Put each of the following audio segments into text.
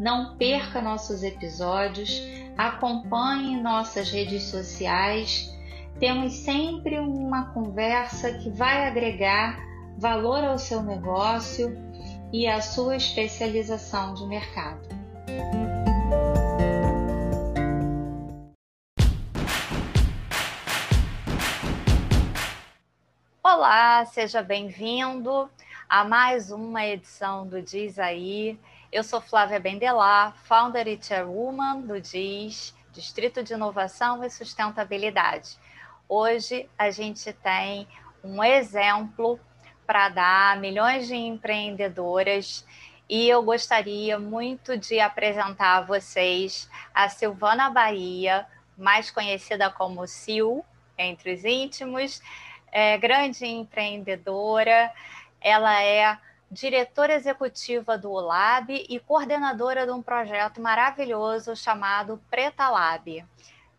Não perca nossos episódios, acompanhe nossas redes sociais. Temos sempre uma conversa que vai agregar valor ao seu negócio e à sua especialização de mercado. Olá, seja bem-vindo a mais uma edição do Diz Aí. Eu sou Flávia Bendelar, founder e chairwoman do DIS, Distrito de Inovação e Sustentabilidade. Hoje a gente tem um exemplo para dar a milhões de empreendedoras e eu gostaria muito de apresentar a vocês a Silvana Bahia, mais conhecida como Sil, entre os íntimos, é grande empreendedora, ela é diretora executiva do Lab e coordenadora de um projeto maravilhoso chamado Preta Lab.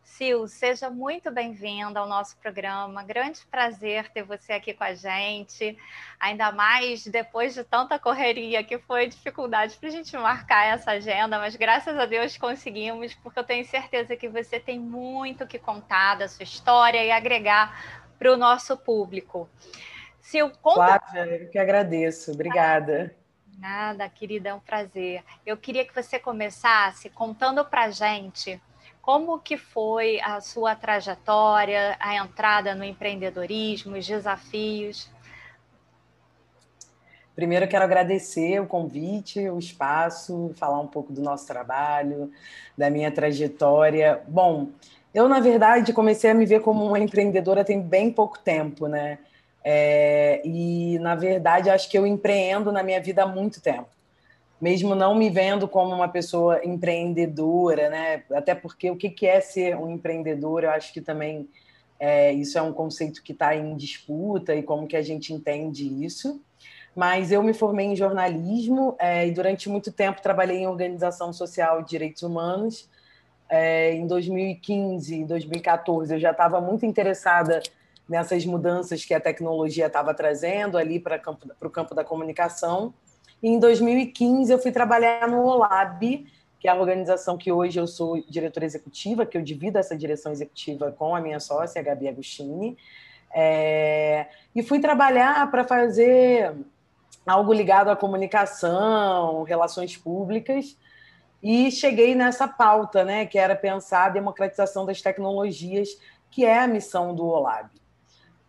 Sil, seja muito bem-vinda ao nosso programa. Grande prazer ter você aqui com a gente, ainda mais depois de tanta correria que foi dificuldade para a gente marcar essa agenda, mas graças a Deus conseguimos, porque eu tenho certeza que você tem muito que contar da sua história e agregar para o nosso público. Sil, conta... Flávia, eu que agradeço. Obrigada. Nada, querida, é um prazer. Eu queria que você começasse contando para a gente como que foi a sua trajetória, a entrada no empreendedorismo, os desafios. Primeiro, eu quero agradecer o convite, o espaço, falar um pouco do nosso trabalho, da minha trajetória. Bom, eu, na verdade, comecei a me ver como uma empreendedora tem bem pouco tempo, né? É, e, na verdade, acho que eu empreendo na minha vida há muito tempo. Mesmo não me vendo como uma pessoa empreendedora, né? Até porque o que é ser um empreendedor, eu acho que também é, isso é um conceito que está em disputa e como que a gente entende isso. Mas eu me formei em jornalismo é, e durante muito tempo trabalhei em organização social de direitos humanos. É, em 2015, 2014, eu já estava muito interessada nessas mudanças que a tecnologia estava trazendo ali para o campo da comunicação. E em 2015 eu fui trabalhar no OLAB, que é a organização que hoje eu sou diretora executiva, que eu divido essa direção executiva com a minha sócia, a Gabi Agostini. É, e fui trabalhar para fazer algo ligado à comunicação, relações públicas, e cheguei nessa pauta, né, que era pensar a democratização das tecnologias, que é a missão do OLAB.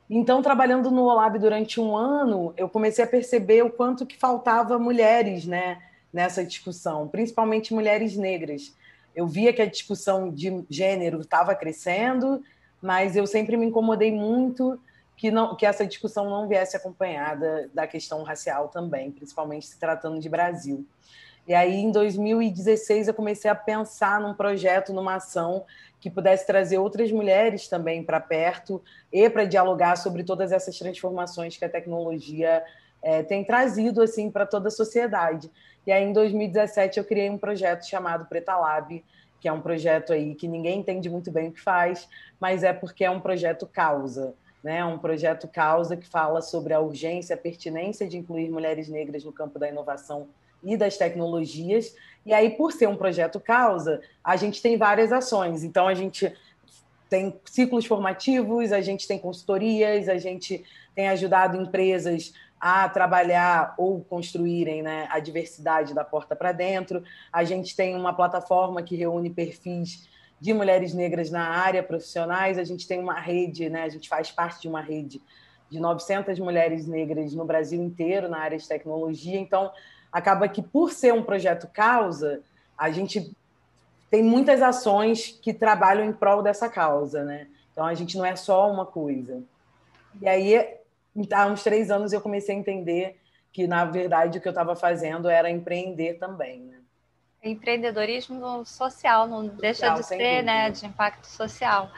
Então, trabalhando no Olab durante um ano, eu comecei a perceber o quanto que faltava mulheres né, nessa discussão, principalmente mulheres negras. Eu via que a discussão de gênero estava crescendo, mas eu sempre me incomodei muito que, não, que essa discussão não viesse acompanhada da questão racial também, principalmente se tratando de Brasil. E aí, em 2016, eu comecei a pensar num projeto, numa ação que pudesse trazer outras mulheres também para perto e para dialogar sobre todas essas transformações que a tecnologia é, tem trazido assim para toda a sociedade. E aí, em 2017, eu criei um projeto chamado Preta Lab, que é um projeto aí que ninguém entende muito bem o que faz, mas é porque é um projeto causa. Né, um projeto causa que fala sobre a urgência, a pertinência de incluir mulheres negras no campo da inovação e das tecnologias. E aí, por ser um projeto causa, a gente tem várias ações. Então, a gente tem ciclos formativos, a gente tem consultorias, a gente tem ajudado empresas a trabalhar ou construírem né, a diversidade da porta para dentro. A gente tem uma plataforma que reúne perfis de mulheres negras na área profissionais. A gente tem uma rede, né, a gente faz parte de uma rede de 900 mulheres negras no Brasil inteiro na área de tecnologia. Então, acaba que, por ser um projeto causa, a gente tem muitas ações que trabalham em prol dessa causa, né? Então, a gente não é só uma coisa. E aí, há uns três anos, eu comecei a entender que, na verdade, o que eu estava fazendo era empreender também, né? Empreendedorismo social, não deixa social, de ser, né, de impacto social.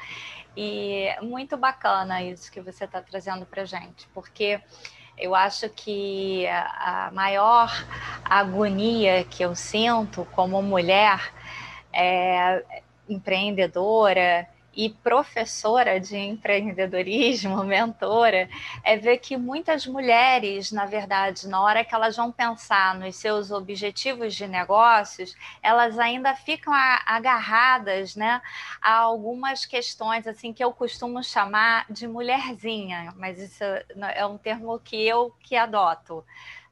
E muito bacana isso que você está trazendo para gente, porque eu acho que a maior agonia que eu sinto como mulher é, empreendedora e professora de empreendedorismo, mentora, é ver que muitas mulheres, na verdade, na hora que elas vão pensar nos seus objetivos de negócios, elas ainda ficam agarradas, né, a algumas questões assim que eu costumo chamar de mulherzinha, mas isso é um termo que eu que adoto.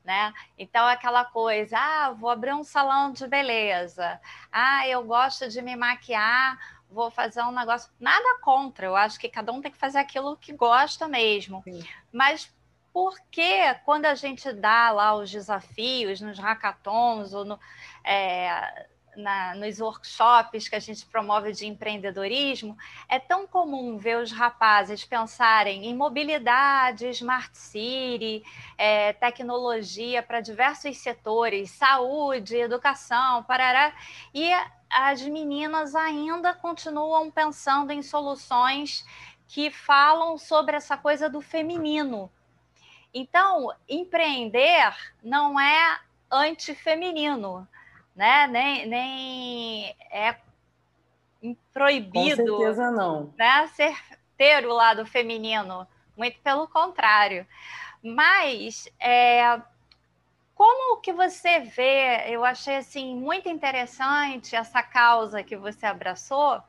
Né? Então, aquela coisa, ah, vou abrir um salão de beleza, ah, eu gosto de me maquiar vou fazer um negócio. Nada contra, eu acho que cada um tem que fazer aquilo que gosta mesmo. Sim. Mas por que quando a gente dá lá os desafios nos hackathons ou no, é, na, nos workshops que a gente promove de empreendedorismo, é tão comum ver os rapazes pensarem em mobilidade, smart city, é, tecnologia para diversos setores, saúde, educação, parará, e as meninas ainda continuam pensando em soluções que falam sobre essa coisa do feminino. Então, empreender não é antifeminino, né? Nem, nem é proibido. Com certeza não. Né? Ser, ter o lado feminino, muito pelo contrário. Mas é, como que você vê? Eu achei assim muito interessante essa causa que você abraçou,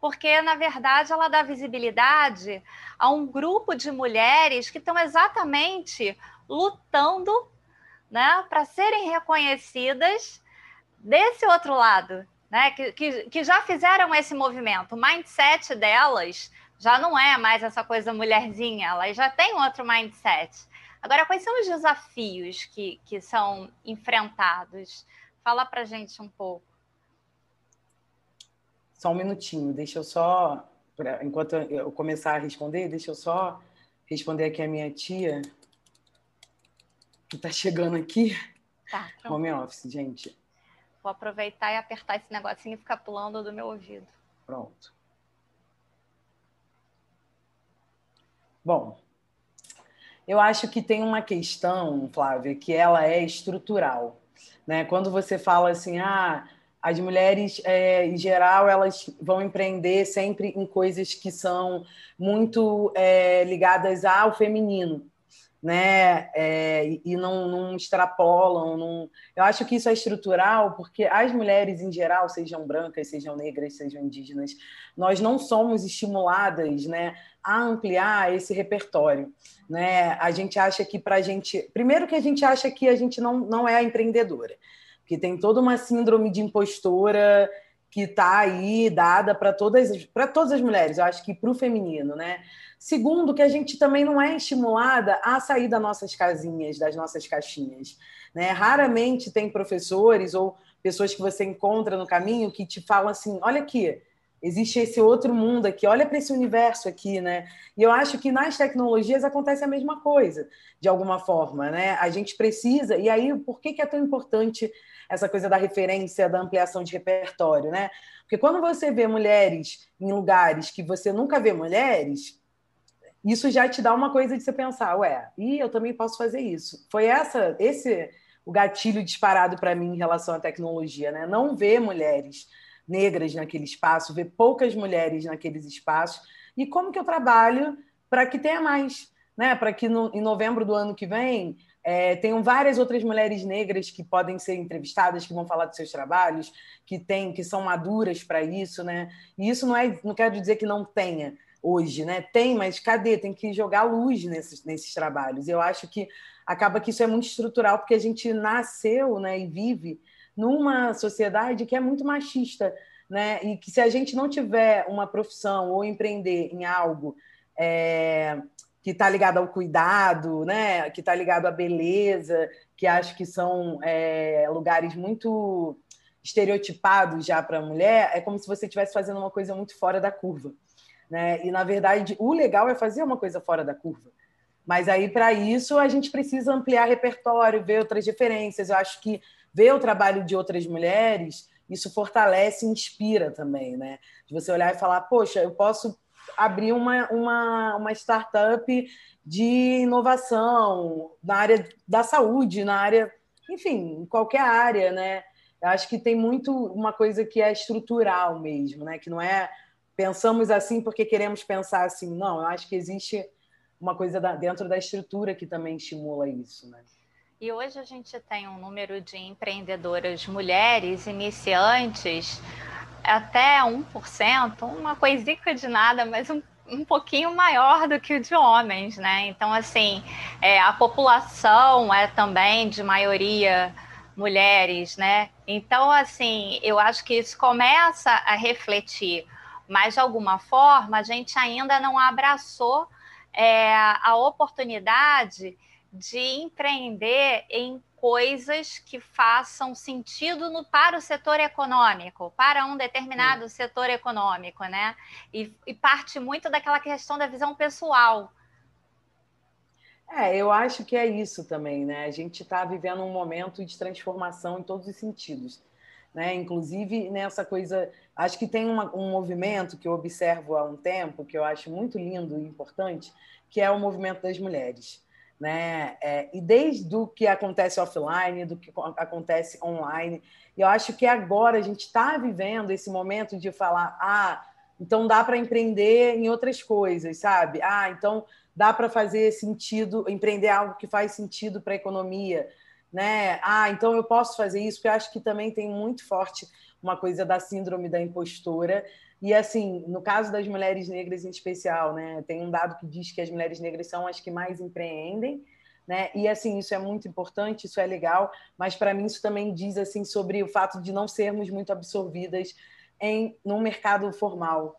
porque na verdade ela dá visibilidade a um grupo de mulheres que estão exatamente lutando, né, para serem reconhecidas desse outro lado, né, que, que, que já fizeram esse movimento. O mindset delas já não é mais essa coisa mulherzinha, elas já têm outro mindset. Agora, quais são os desafios que, que são enfrentados? Fala para gente um pouco. Só um minutinho, deixa eu só, pra, enquanto eu começar a responder, deixa eu só responder aqui a minha tia, que está chegando aqui. Tá, Home office, gente. Vou aproveitar e apertar esse negocinho e ficar pulando do meu ouvido. Pronto. Bom, eu acho que tem uma questão, Flávia, que ela é estrutural. Né? Quando você fala assim, ah, as mulheres, é, em geral, elas vão empreender sempre em coisas que são muito é, ligadas ao feminino né? É, e não, não extrapolam. Não... Eu acho que isso é estrutural, porque as mulheres em geral, sejam brancas, sejam negras, sejam indígenas, nós não somos estimuladas, né, a ampliar esse repertório, né? A gente acha que para a gente, primeiro que a gente acha que a gente não, não é empreendedora, que tem toda uma síndrome de impostora que está aí dada para todas para todas as mulheres. Eu acho que para o feminino, né? Segundo, que a gente também não é estimulada a sair das nossas casinhas, das nossas caixinhas. Né? Raramente tem professores ou pessoas que você encontra no caminho que te falam assim: olha aqui, existe esse outro mundo aqui, olha para esse universo aqui, né? E eu acho que nas tecnologias acontece a mesma coisa, de alguma forma, né? A gente precisa, e aí por que, é tão importante essa coisa da referência, da ampliação de repertório, né? Porque quando você vê mulheres em lugares que você nunca vê mulheres, isso já te dá uma coisa de você pensar, ué, e eu também posso fazer isso. Foi essa, esse o gatilho disparado para mim em relação à tecnologia, né? Não ver mulheres negras naquele espaço, ver poucas mulheres naqueles espaços e como que eu trabalho para que tenha mais, né? Para que no, em novembro do ano que vem é, tenham várias outras mulheres negras que podem ser entrevistadas, que vão falar dos seus trabalhos, que tem, que são maduras para isso, né? E isso não é, não quero dizer que não tenha, hoje, né? Tem, mas cadê? Tem que jogar luz nesses, nesses trabalhos. Eu acho que acaba que isso é muito estrutural, porque a gente nasceu né, e vive numa sociedade que é muito machista, né? E que se a gente não tiver uma profissão ou empreender em algo é, que está ligado ao cuidado, né? Que está ligado à beleza, que acho que são é, lugares muito estereotipados já para a mulher, é como se você estivesse fazendo uma coisa muito fora da curva. Né? E, na verdade, o legal é fazer uma coisa fora da curva. Mas aí, para isso, a gente precisa ampliar repertório, ver outras referências. Eu acho que ver o trabalho de outras mulheres, isso fortalece e inspira também, né? De você olhar e falar, poxa, eu posso abrir uma, uma, uma startup de inovação na área da saúde, na área, enfim, em qualquer área, né? Eu acho que tem muito uma coisa que é estrutural mesmo, né? Que não é pensamos assim porque queremos pensar assim. Não, eu acho que existe uma coisa dentro da estrutura que também estimula isso, né? E hoje a gente tem um número de empreendedoras mulheres iniciantes até 1%, uma coisica de nada, mas um, um pouquinho maior do que o de homens, né? Então, assim, é, a população é também de maioria mulheres, né? Então, assim, eu acho que isso começa a refletir, mas de alguma forma a gente ainda não abraçou é, a oportunidade de empreender em coisas que façam sentido no, para o setor econômico, para um determinado Sim. setor econômico, né? E, e, parte muito daquela questão da visão pessoal. É, eu acho que é isso também, né? A gente está vivendo um momento de transformação em todos os sentidos. Né? Inclusive nessa coisa, acho que tem uma, um movimento que eu observo há um tempo, que eu acho muito lindo e importante, que é o movimento das mulheres né? É, e desde o que acontece offline, do que acontece online, eu acho que agora a gente está vivendo esse momento de falar, ah, então dá para empreender em outras coisas, sabe? Ah, então dá para fazer sentido, empreender algo que faz sentido para a economia, né? Ah, então eu posso fazer isso, porque eu acho que também tem muito forte uma coisa da síndrome da impostora, e assim, no caso das mulheres negras em especial, né, tem um dado que diz que as mulheres negras são as que mais empreendem, né? E assim, isso é muito importante, isso é legal, mas para mim isso também diz assim sobre o fato de não sermos muito absorvidas em num mercado formal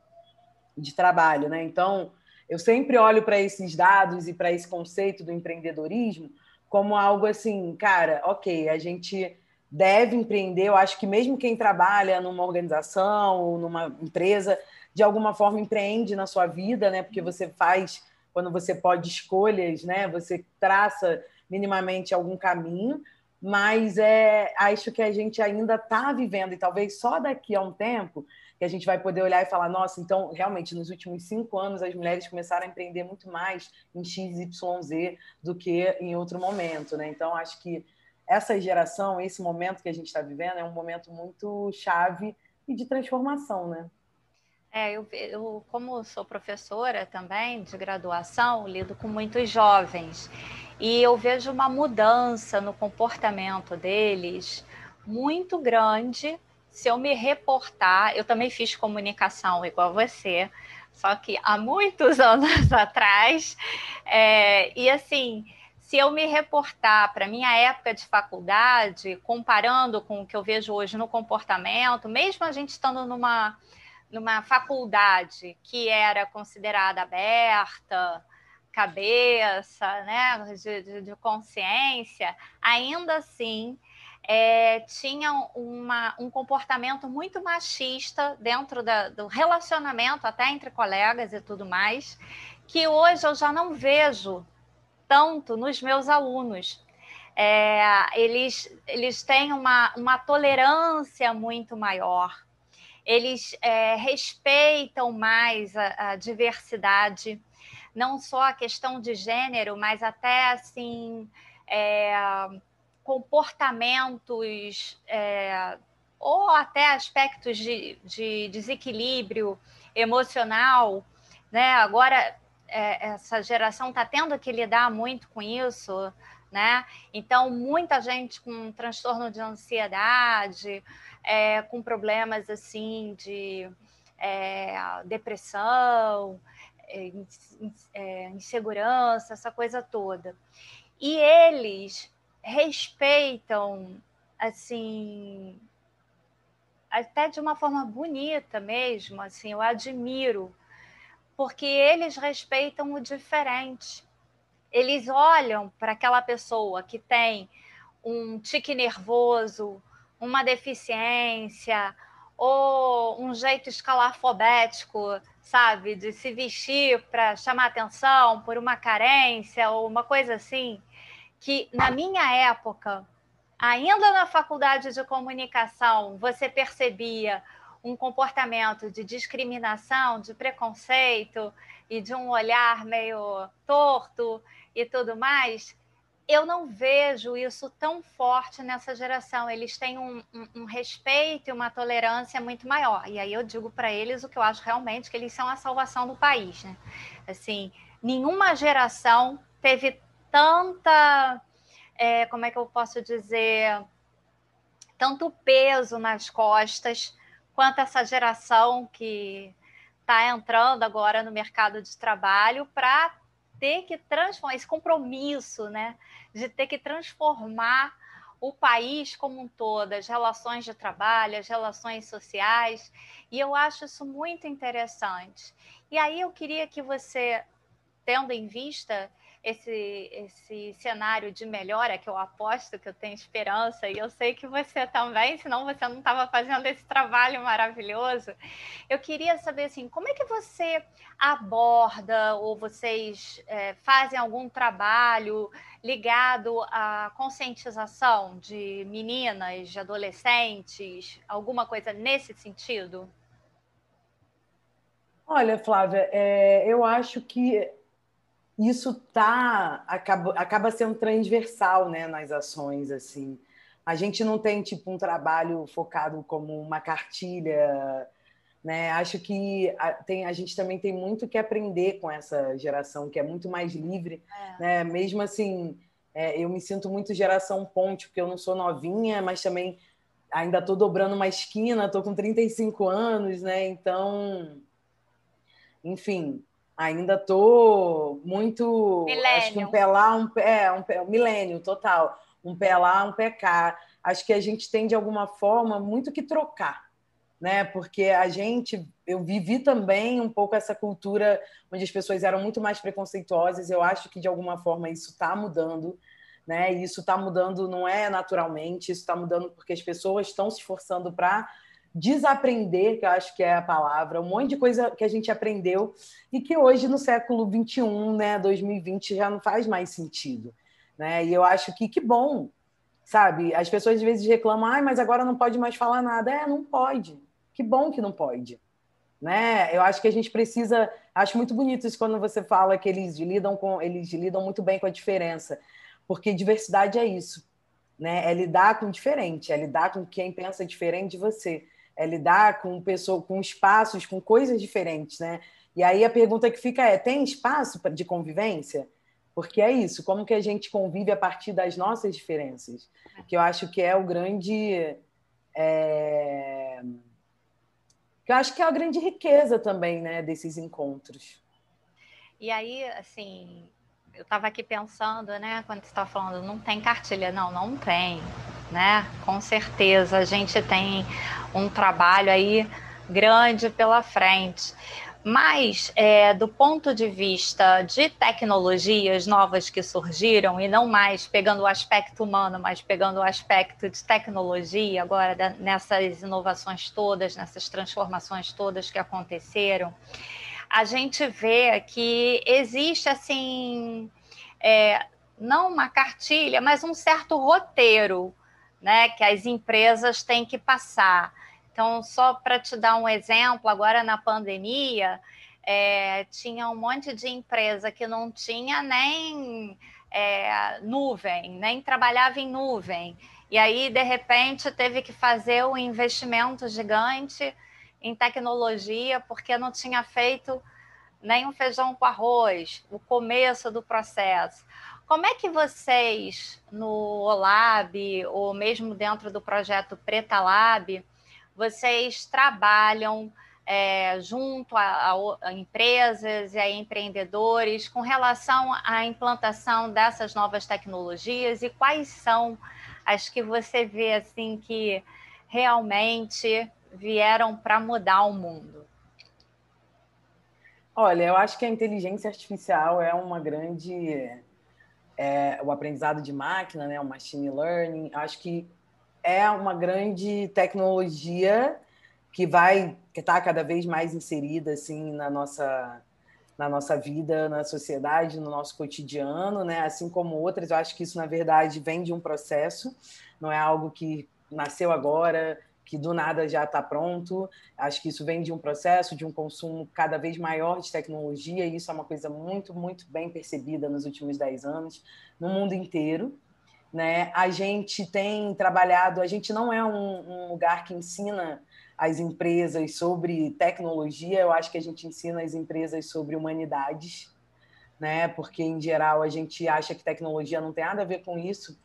de trabalho, né? Então, eu sempre olho para esses dados e para esse conceito do empreendedorismo como algo assim, cara, OK, a gente deve empreender. Eu acho que mesmo quem trabalha numa organização ou numa empresa, de alguma forma empreende na sua vida, né? Porque você faz quando você pode escolhas, né? Você traça minimamente algum caminho, mas é acho que a gente ainda está vivendo e talvez só daqui a um tempo que a gente vai poder olhar e falar, nossa, então realmente nos últimos cinco anos as mulheres começaram a empreender muito mais em X, Y, Z do que em outro momento, né? Então acho que essa geração, esse momento que a gente está vivendo, é um momento muito chave e de transformação, né? É, eu, eu, como sou professora também de graduação, lido com muitos jovens e eu vejo uma mudança no comportamento deles muito grande. Se eu me reportar, eu também fiz comunicação igual você, só que há muitos anos atrás, é, e assim, se eu me reportar para minha época de faculdade, comparando com o que eu vejo hoje no comportamento, mesmo a gente estando numa, numa faculdade que era considerada aberta, cabeça, né, de, de, de consciência, ainda assim é, tinha uma, um comportamento muito machista dentro da, do relacionamento, até entre colegas e tudo mais, que hoje eu já não vejo tanto nos meus alunos. É, eles, eles têm uma, uma tolerância muito maior, eles é, respeitam mais a, a, diversidade, não só a questão de gênero, mas até assim é, comportamentos é, ou até aspectos de, de desequilíbrio emocional. Né? Agora, é, essa geração está tendo que lidar muito com isso, né? Então, muita gente com transtorno de ansiedade, é, com problemas assim de é, depressão, é, é, insegurança, essa coisa toda. E eles respeitam, assim, até de uma forma bonita mesmo, assim, eu admiro porque eles respeitam o diferente. Eles olham para aquela pessoa que tem um tique nervoso, uma deficiência, ou um jeito escalafobético, sabe, de se vestir para chamar atenção por uma carência ou uma coisa assim, que na minha época, ainda na faculdade de comunicação, você percebia um comportamento de discriminação, de preconceito e de um olhar meio torto e tudo mais, eu não vejo isso tão forte nessa geração. Eles têm um, um, um respeito e uma tolerância muito maior. E aí eu digo para eles o que eu acho realmente que eles são a salvação do país. Né? Assim, nenhuma geração teve tanta, é, como é que eu posso dizer, tanto peso nas costas quanto essa geração que está entrando agora no mercado de trabalho para ter que transformar esse compromisso, né, de ter que transformar o país como um todo, as relações de trabalho, as relações sociais, e eu acho isso muito interessante. E aí eu queria que você, tendo em vista esse, esse cenário de melhora, que eu aposto que eu tenho esperança, e eu sei que você também, senão você não estava fazendo esse trabalho maravilhoso. Eu queria saber assim, como é que você aborda ou vocês é, fazem algum trabalho ligado à conscientização de meninas, de adolescentes, alguma coisa nesse sentido? Olha, Flávia, é, eu acho que isso tá acaba, acaba sendo transversal né, nas ações assim. A gente não tem tipo um trabalho focado como uma cartilha né? Acho que a, tem a gente também tem muito que aprender com essa geração que é muito mais livre é. né? Mesmo assim é, eu me sinto muito geração ponte porque eu não sou novinha mas também ainda estou dobrando uma esquina estou com 35 anos né? Então enfim ainda tô muito milênio. acho que um pé lá um pé um, pé, um milênio total. Um pé lá um pé cá. Acho que a gente tem de alguma forma muito que trocar né? Porque a gente eu vivi também um pouco essa cultura onde as pessoas eram muito mais preconceituosas. Eu acho que de alguma forma isso está mudando né? E isso está mudando não é naturalmente isso está mudando porque as pessoas estão se esforçando para desaprender, que eu acho que é a palavra, um monte de coisa que a gente aprendeu e que hoje, no século XXI, né, 2020, já não faz mais sentido. Né? E eu acho que que bom, sabe? As pessoas às vezes reclamam, ah, mas agora não pode mais falar nada. É, não pode. Que bom que não pode. Né? Eu acho que a gente precisa. Acho muito bonito isso quando você fala que eles lidam com, eles lidam muito bem com a diferença, porque diversidade é isso, né? É lidar com diferente, é lidar com quem pensa diferente de você é lidar com pessoas, com espaços, com coisas diferentes, né? E aí a pergunta que fica é: tem espaço de convivência? Porque é isso, como que a gente convive a partir das nossas diferenças? Que eu acho que é o grande. É... Que eu acho que é a grande riqueza também, né, desses encontros. E aí, assim, eu estava aqui pensando, né, quando você estava falando, não tem cartilha, não, não tem né? Com certeza a gente tem um trabalho aí grande pela frente. Mas, é, do ponto de vista de tecnologias novas que surgiram, e não mais pegando o aspecto humano, mas pegando o aspecto de tecnologia, agora nessas inovações todas, nessas transformações todas que aconteceram, a gente vê que existe, assim, é, não uma cartilha, mas um certo roteiro né, que as empresas têm que passar. Então, só para te dar um exemplo, agora na pandemia, é, tinha um monte de empresa que não tinha nem é, nuvem, nem trabalhava em nuvem. E aí, de repente, teve que fazer um investimento gigante em tecnologia, porque não tinha feito nem um feijão com arroz, o começo do processo. Como é que vocês, no OLAB, ou mesmo dentro do projeto Preta Lab, vocês trabalham é, junto a, a, a, empresas e a empreendedores com relação à implantação dessas novas tecnologias e quais são as que você vê assim que realmente vieram para mudar o mundo? Olha, eu acho que a inteligência artificial é uma grande é, o aprendizado de máquina, né, o machine learning, acho que é uma grande tecnologia que vai que está cada vez mais inserida assim na nossa na nossa vida, na sociedade, no nosso cotidiano, né? Assim como outras, eu acho que isso na verdade vem de um processo, não é algo que nasceu agora, que do nada já está pronto. Acho que isso vem de um processo, de um consumo cada vez maior de tecnologia, e isso é uma coisa muito, muito bem percebida nos últimos dez anos, no mundo inteiro. Né? A gente tem trabalhado, a gente não é um, um lugar que ensina as empresas sobre tecnologia, eu acho que a gente ensina as empresas sobre humanidades, né? Porque em geral a gente acha que tecnologia não tem nada a ver com isso,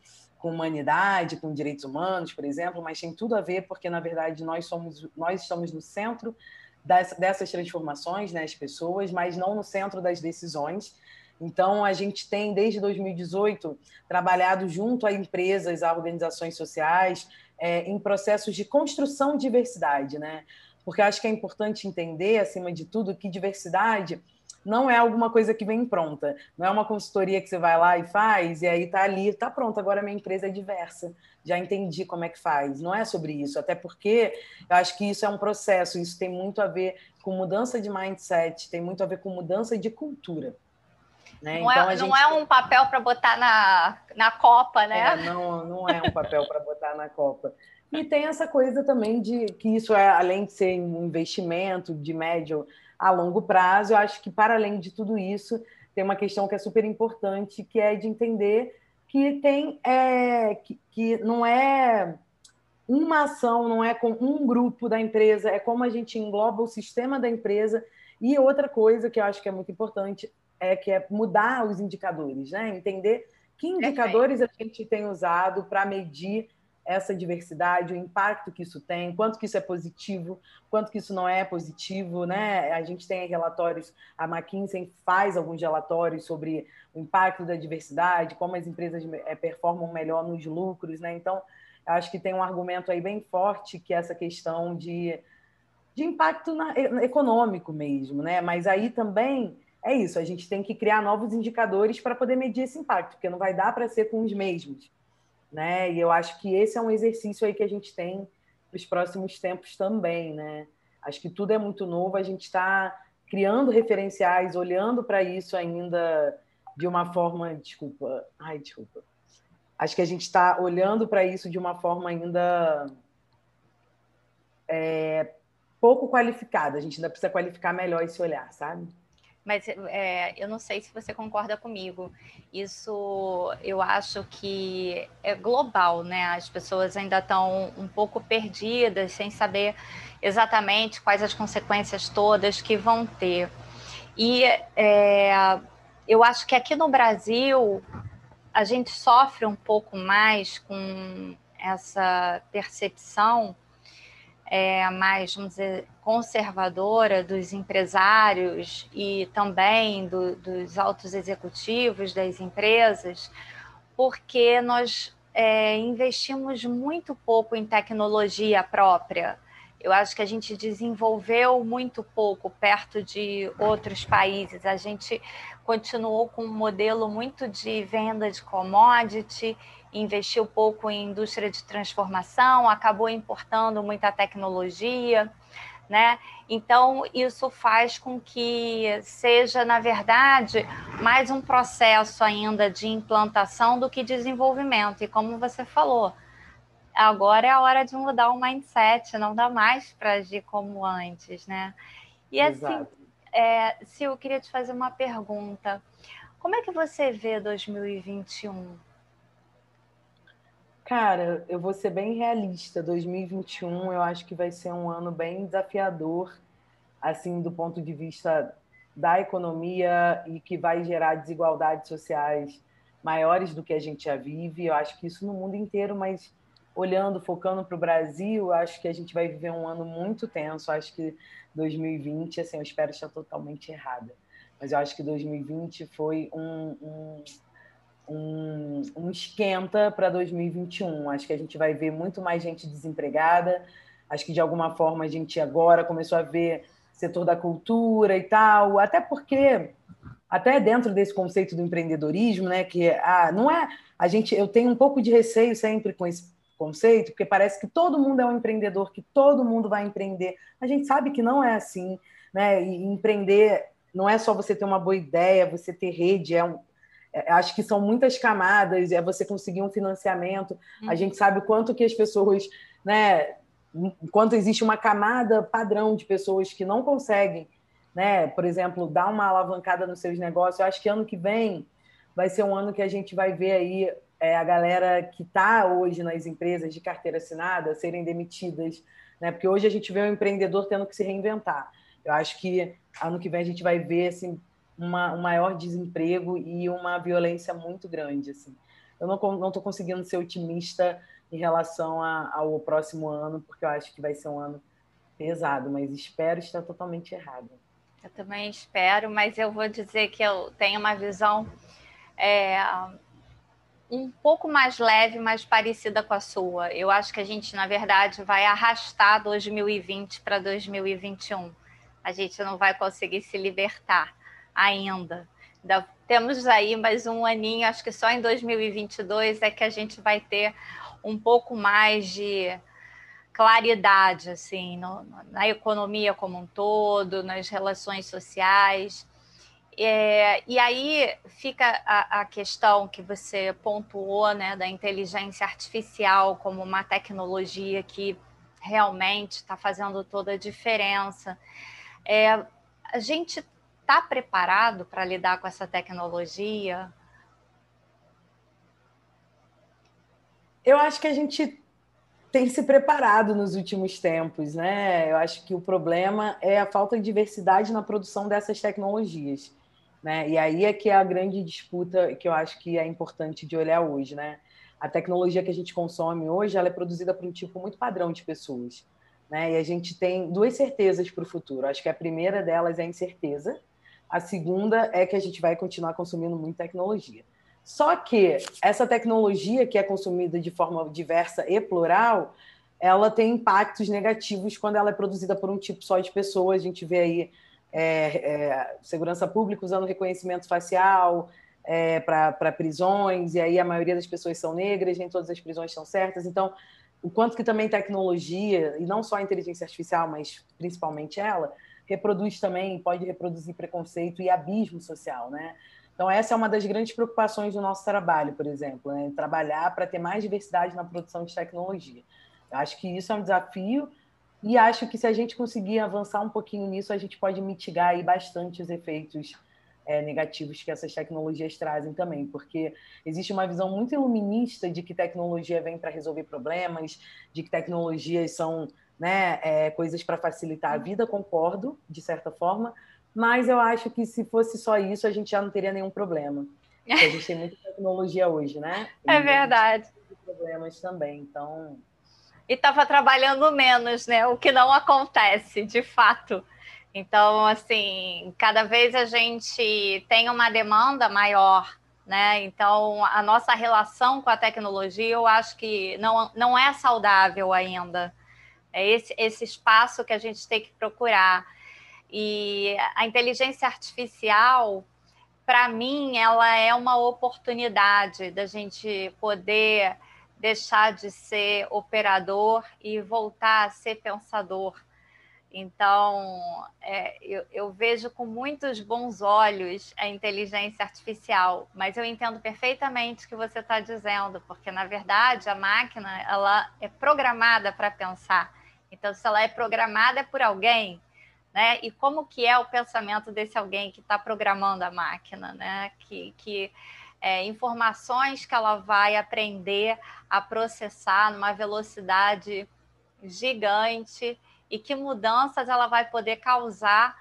com humanidade, com direitos humanos, por exemplo, mas tem tudo a ver porque na verdade nós somos nós estamos no centro das, dessas transformações, né, as pessoas, mas não no centro das decisões. Então, a gente tem, desde 2018, trabalhado junto a empresas, a organizações sociais, é, em processos de construção de diversidade, né? Porque acho que é importante entender, acima de tudo, que diversidade não é alguma coisa que vem pronta. Não é uma consultoria que você vai lá e faz, e aí tá ali, tá pronto, agora minha empresa é diversa. Já entendi como é que faz. Não é sobre isso, até porque eu acho que isso é um processo, isso tem muito a ver com mudança de mindset, tem muito a ver com mudança de cultura. Né? Não, é, então, é, gente... não é um papel para botar na, na Copa, né? É, não, não é um papel para botar na Copa. E tem essa coisa também de que isso é, além de ser um investimento de médio a longo prazo, eu acho que, para além de tudo isso, tem uma questão que é super importante, que é de entender que tem é, que, que não é uma ação, não é com um grupo da empresa, é como a gente engloba o sistema da empresa. E outra coisa que eu acho que é muito importante é, que é mudar os indicadores, né? entender que indicadores a gente tem usado para medir essa diversidade, o impacto que isso tem, quanto que isso é positivo, quanto que isso não é positivo, né? A gente tem relatórios, a McKinsey faz alguns relatórios sobre o impacto da diversidade, como as empresas é, performam melhor nos lucros, né? Então, acho que tem um argumento aí bem forte que é essa questão de, de impacto na, econômico mesmo, né? Mas aí também é isso, a gente tem que criar novos indicadores para poder medir esse impacto, porque não vai dar para ser com os mesmos. Né? E eu acho que esse é um exercício aí que a gente tem para os próximos tempos também. Né? Acho que tudo é muito novo, a gente está criando referenciais, olhando para isso ainda de uma forma. Desculpa, ai, desculpa. Acho que a gente está olhando para isso de uma forma ainda é, pouco qualificada. A gente ainda precisa qualificar melhor esse olhar, sabe? Mas é, eu não sei se você concorda comigo. Isso eu acho que é global, né? As pessoas ainda estão um pouco perdidas, sem saber exatamente quais as consequências todas que vão ter. E é, eu acho que aqui no Brasil a gente sofre um pouco mais com essa percepção é, mais, vamos dizer, conservadora dos empresários e também do, dos altos executivos das empresas, porque nós é, investimos muito pouco em tecnologia própria. Eu acho que a gente desenvolveu muito pouco perto de outros países. A gente continuou com um modelo muito de venda de commodity investiu pouco em indústria de transformação, acabou importando muita tecnologia, né? Então, isso faz com que seja, na verdade, mais um processo ainda de implantação do que desenvolvimento. E como você falou, agora é a hora de mudar o mindset, não dá mais para agir como antes, né? E assim, é, Sil, eu queria te fazer uma pergunta. Como é que você vê 2021? Cara, eu vou ser bem realista. 2021 eu acho que vai ser um ano bem desafiador, assim, do ponto de vista da economia e que vai gerar desigualdades sociais maiores do que a gente já vive. Eu acho que isso no mundo inteiro, mas olhando, focando para o Brasil, acho que a gente vai viver um ano muito tenso. Eu acho que 2020, assim, eu espero estar totalmente errada, mas eu acho que 2020 foi um, um um, um esquenta para 2021. Acho que a gente vai ver muito mais gente desempregada. Acho que de alguma forma a gente agora começou a ver setor da cultura e tal, até porque até dentro desse conceito do empreendedorismo, né, que ah, não é a gente, eu tenho um pouco de receio sempre com esse conceito, porque parece que todo mundo é um empreendedor, que todo mundo vai empreender. A gente sabe que não é assim, né? E empreender não é só você ter uma boa ideia, você ter rede, é um, acho que são muitas camadas, é você conseguir um financiamento. Uhum. A gente sabe quanto que as pessoas, né, enquanto existe uma camada padrão de pessoas que não conseguem, né, por exemplo, dar uma alavancada nos seus negócios. Eu acho que ano que vem vai ser um ano que a gente vai ver aí é, a galera que está hoje nas empresas de carteira assinada serem demitidas, né? Porque hoje a gente vê o empreendedor tendo que se reinventar. Eu acho que ano que vem a gente vai ver assim, uma, um maior desemprego e uma violência muito grande. Assim. Eu não estou conseguindo ser otimista em relação a, ao próximo ano, porque eu acho que vai ser um ano pesado, mas espero estar totalmente errado. Eu também espero, mas eu vou dizer que eu tenho uma visão é, um pouco mais leve, mais parecida com a sua. Eu acho que a gente, na verdade, vai arrastar 2020 para 2021 a gente não vai conseguir se libertar ainda. Temos aí mais um aninho, acho que só em 2022 é que a gente vai ter um pouco mais de claridade assim no, na economia como um todo, nas relações sociais. É, e aí fica a, a, questão que você pontuou né, da inteligência artificial como uma tecnologia que realmente está fazendo toda a diferença. É, a gente está preparado para lidar com essa tecnologia? Eu acho que a gente tem se preparado nos últimos tempos, né? Eu acho que o problema é a falta de diversidade na produção dessas tecnologias, né? E aí é que é a grande disputa que eu acho que é importante de olhar hoje, né? A tecnologia que a gente consome hoje, ela é produzida por um tipo muito padrão de pessoas. Né? E a gente tem duas certezas para o futuro. Acho que a primeira delas é a incerteza, a segunda é que a gente vai continuar consumindo muita tecnologia. Só que essa tecnologia que é consumida de forma diversa e plural, ela tem impactos negativos quando ela é produzida por um tipo só de pessoas. A gente vê aí é, é, segurança pública usando reconhecimento facial é, para prisões, e aí a maioria das pessoas são negras, nem todas as prisões são certas. Então, o quanto que também tecnologia, e não só a inteligência artificial, mas principalmente ela, reproduz também, pode reproduzir preconceito e abismo social, né? Então, essa é uma das grandes preocupações do nosso trabalho, por exemplo, né? trabalhar para ter mais diversidade na produção de tecnologia. Eu acho que isso é um desafio e acho que se a gente conseguir avançar um pouquinho nisso, a gente pode mitigar aí bastante os efeitos é, negativos que essas tecnologias trazem também, porque existe uma visão muito iluminista de que tecnologia vem para resolver problemas, de que tecnologias são né, é, coisas para facilitar a vida, concordo, de certa forma, mas eu acho que se fosse só isso, a gente já não teria nenhum problema. Porque a gente tem muita tecnologia hoje, né? E é verdade. problemas também, então. E estava trabalhando menos, né? O que não acontece, de fato. Então, assim, cada vez a gente tem uma demanda maior, né? Então, a nossa relação com a tecnologia, eu acho que não, não é saudável ainda. É esse, esse espaço que a gente tem que procurar. E a inteligência artificial, para mim, ela é uma oportunidade da gente poder deixar de ser operador e voltar a ser pensador então, é, eu, eu, vejo com muitos bons olhos a inteligência artificial, mas eu entendo perfeitamente o que você está dizendo, porque na verdade a máquina ela é programada para pensar. Então, se ela é programada por alguém, né? E como que é o pensamento desse alguém que está programando a máquina, né? Que, que é, informações que ela vai aprender a processar numa velocidade gigante e que mudanças ela vai poder causar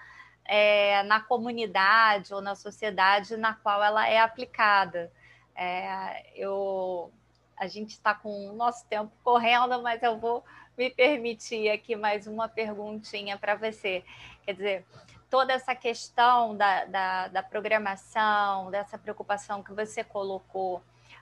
é, na comunidade ou na sociedade na qual ela é aplicada. É, eu, a gente está com o nosso tempo correndo, mas eu vou me permitir aqui mais uma perguntinha para você. Quer dizer, toda essa questão da, da, da programação, dessa preocupação que você colocou,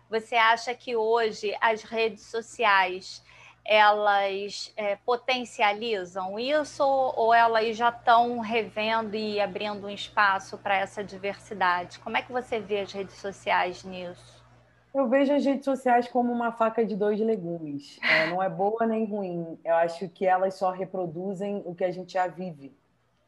você acha que hoje as redes sociais elas é, potencializam isso ou elas já estão revendo e abrindo um espaço para essa diversidade? Como é que você vê as redes sociais nisso? Eu vejo as redes sociais como uma faca de dois legumes. É, não é boa nem ruim. Eu acho que elas só reproduzem o que a gente já vive.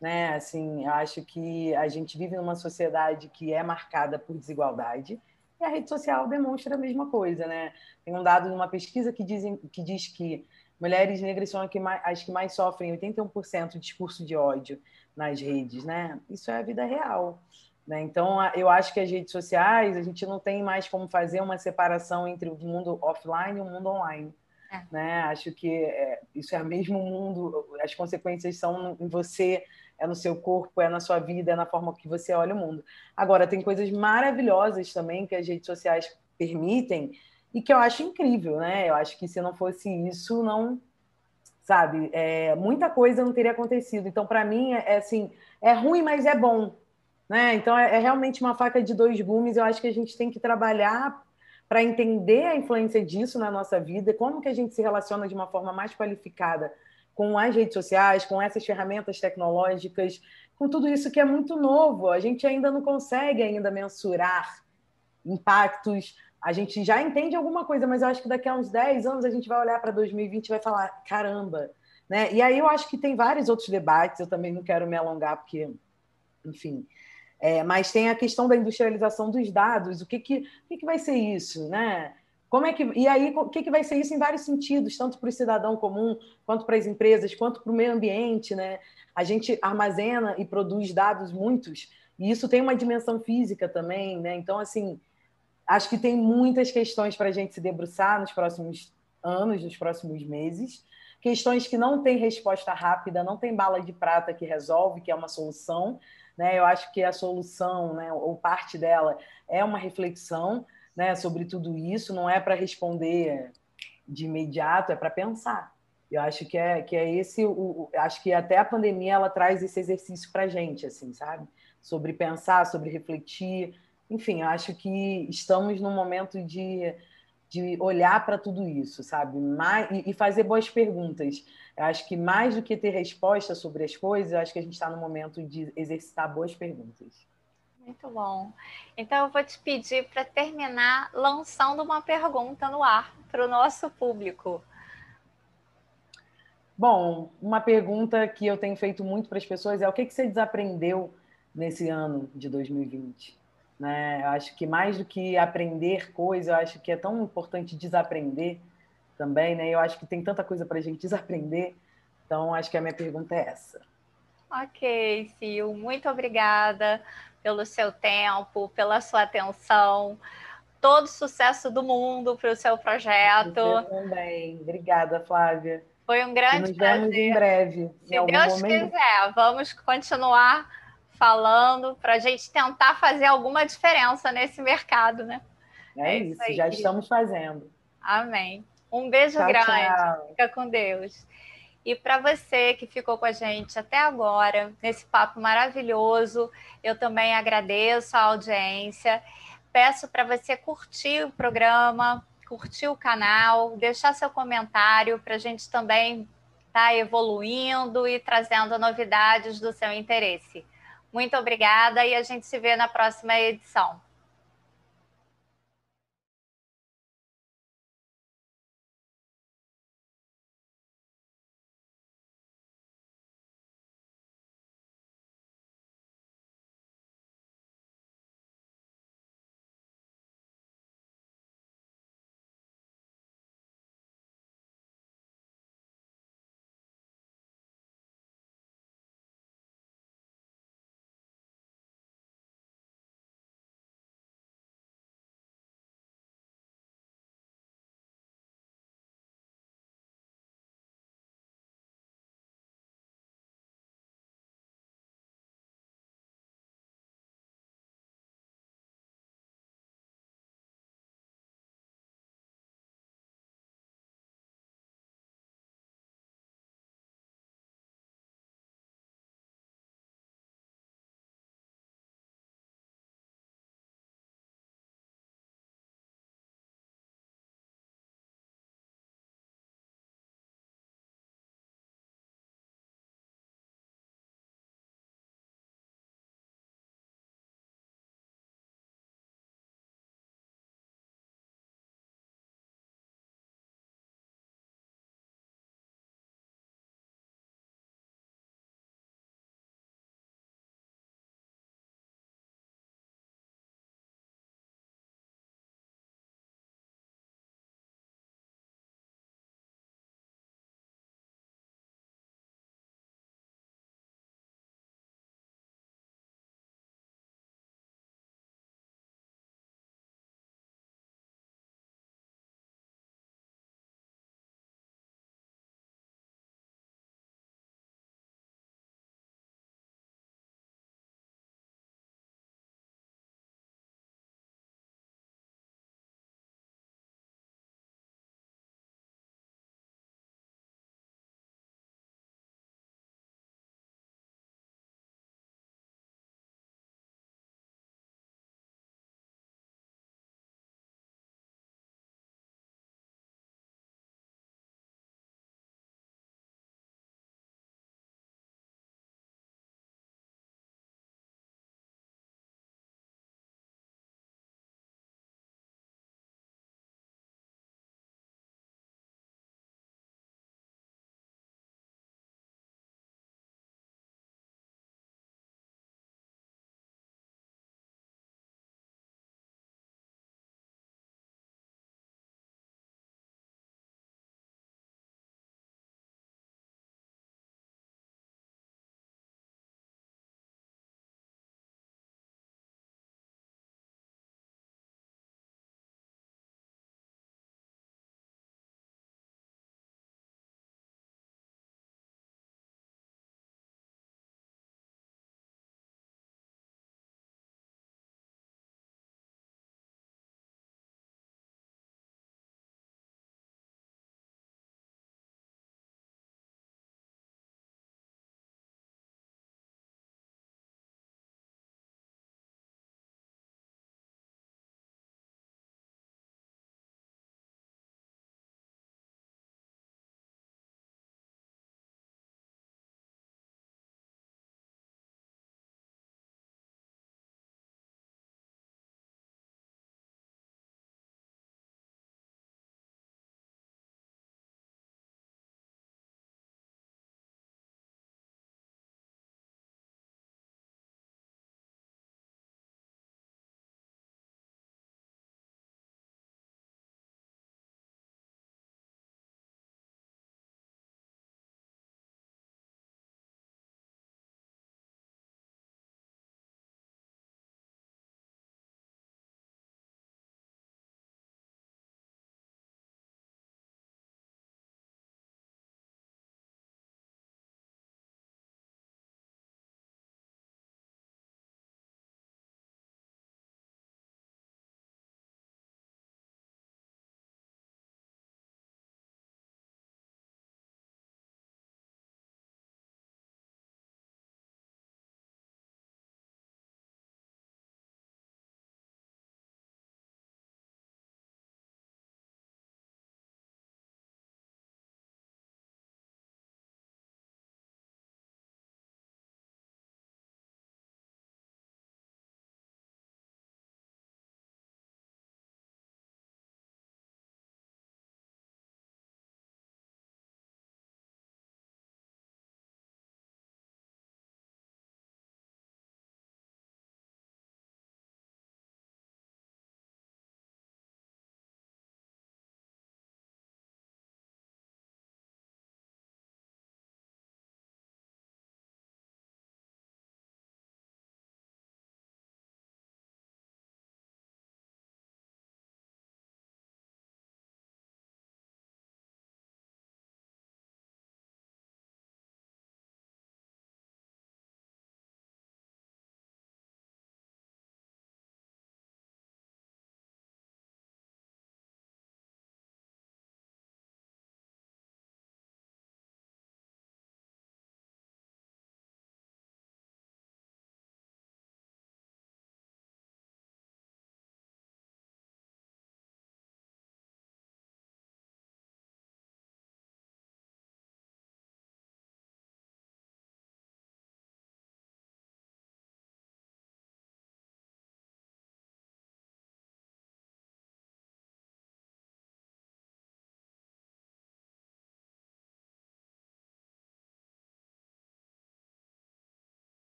Né? Assim, eu acho que a gente vive numa sociedade que é marcada por desigualdade e a rede social demonstra a mesma coisa. Né? Tem um dado de uma pesquisa que, dizem, que diz que mulheres negras são as que mais sofrem 81% de discurso de ódio nas redes. Né? Isso é a vida real. Né? Então, eu acho que as redes sociais, a gente não tem mais como fazer uma separação entre o mundo offline e o mundo online. É. Né? Acho que é, isso é o mesmo mundo, as consequências são em você, é no seu corpo, é na sua vida, é na forma que você olha o mundo. Agora, tem coisas maravilhosas também que as redes sociais permitem e que eu acho incrível, né? Eu acho que se não fosse isso, não, sabe, é, muita coisa não teria acontecido. Então, para mim, é, é assim, é ruim, mas é bom, né? Então, é, é realmente uma faca de dois gumes. Eu acho que a gente tem que trabalhar para entender a influência disso na nossa vida, como que a gente se relaciona de uma forma mais qualificada com as redes sociais, com essas ferramentas tecnológicas, com tudo isso que é muito novo. A gente ainda não consegue ainda mensurar impactos. A gente já entende alguma coisa, mas eu acho que daqui a uns 10 anos a gente vai olhar para 2020 e vai falar, caramba, né? E aí eu acho que tem vários outros debates, eu também não quero me alongar, porque, enfim, é, mas tem a questão da industrialização dos dados, o que, que, o que, que vai ser isso, né? Como é que, e aí, o que, que vai ser isso em vários sentidos, tanto para o cidadão comum, quanto para as empresas, quanto para o meio ambiente, né? A gente armazena e produz dados muitos, e isso tem uma dimensão física também, né? Então, assim, acho que tem muitas questões para a gente se debruçar nos próximos anos, nos próximos meses, questões que não têm resposta rápida, não tem bala de prata que resolve, que é uma solução, né? Eu acho que a solução, né, ou parte dela, é uma reflexão né, sobre tudo isso, não é para responder de imediato, é para pensar. Eu acho que é, que é esse, o, acho que até a pandemia ela traz esse exercício para a gente, assim, sabe? Sobre pensar, sobre refletir. Enfim, acho que estamos num momento de, de olhar para tudo isso, sabe? Mais, e, fazer boas perguntas. Eu acho que mais do que ter resposta sobre as coisas, eu acho que a gente está no momento de exercitar boas perguntas. Muito bom. Então eu vou te pedir para terminar lançando uma pergunta no ar para o nosso público. Bom, uma pergunta que eu tenho feito muito para as pessoas é o que, que você desaprendeu nesse ano de 2020? Né? Eu acho que mais do que aprender coisa, eu acho que é tão importante desaprender também, né? Eu acho que tem tanta coisa para a gente desaprender. Então, acho que a minha pergunta é essa. Ok, Sil, muito obrigada pelo seu tempo, pela sua atenção. Todo sucesso do mundo para o seu projeto. Eu também. Obrigada, Flávia. Foi um grande Nos prazer. vemos em breve. Se Deus momento. quiser, vamos continuar falando para a gente tentar fazer alguma diferença nesse mercado, né? É, é isso, já estamos fazendo. Amém. Um beijo tchau, grande. Tchau. Fica com Deus. E para você que ficou com a gente até agora, nesse papo maravilhoso, eu também agradeço a audiência. Peço para você curtir o programa, curtir o canal, deixar seu comentário para a gente também estar tá evoluindo e trazendo novidades do seu interesse. Muito obrigada e a gente se vê na próxima edição.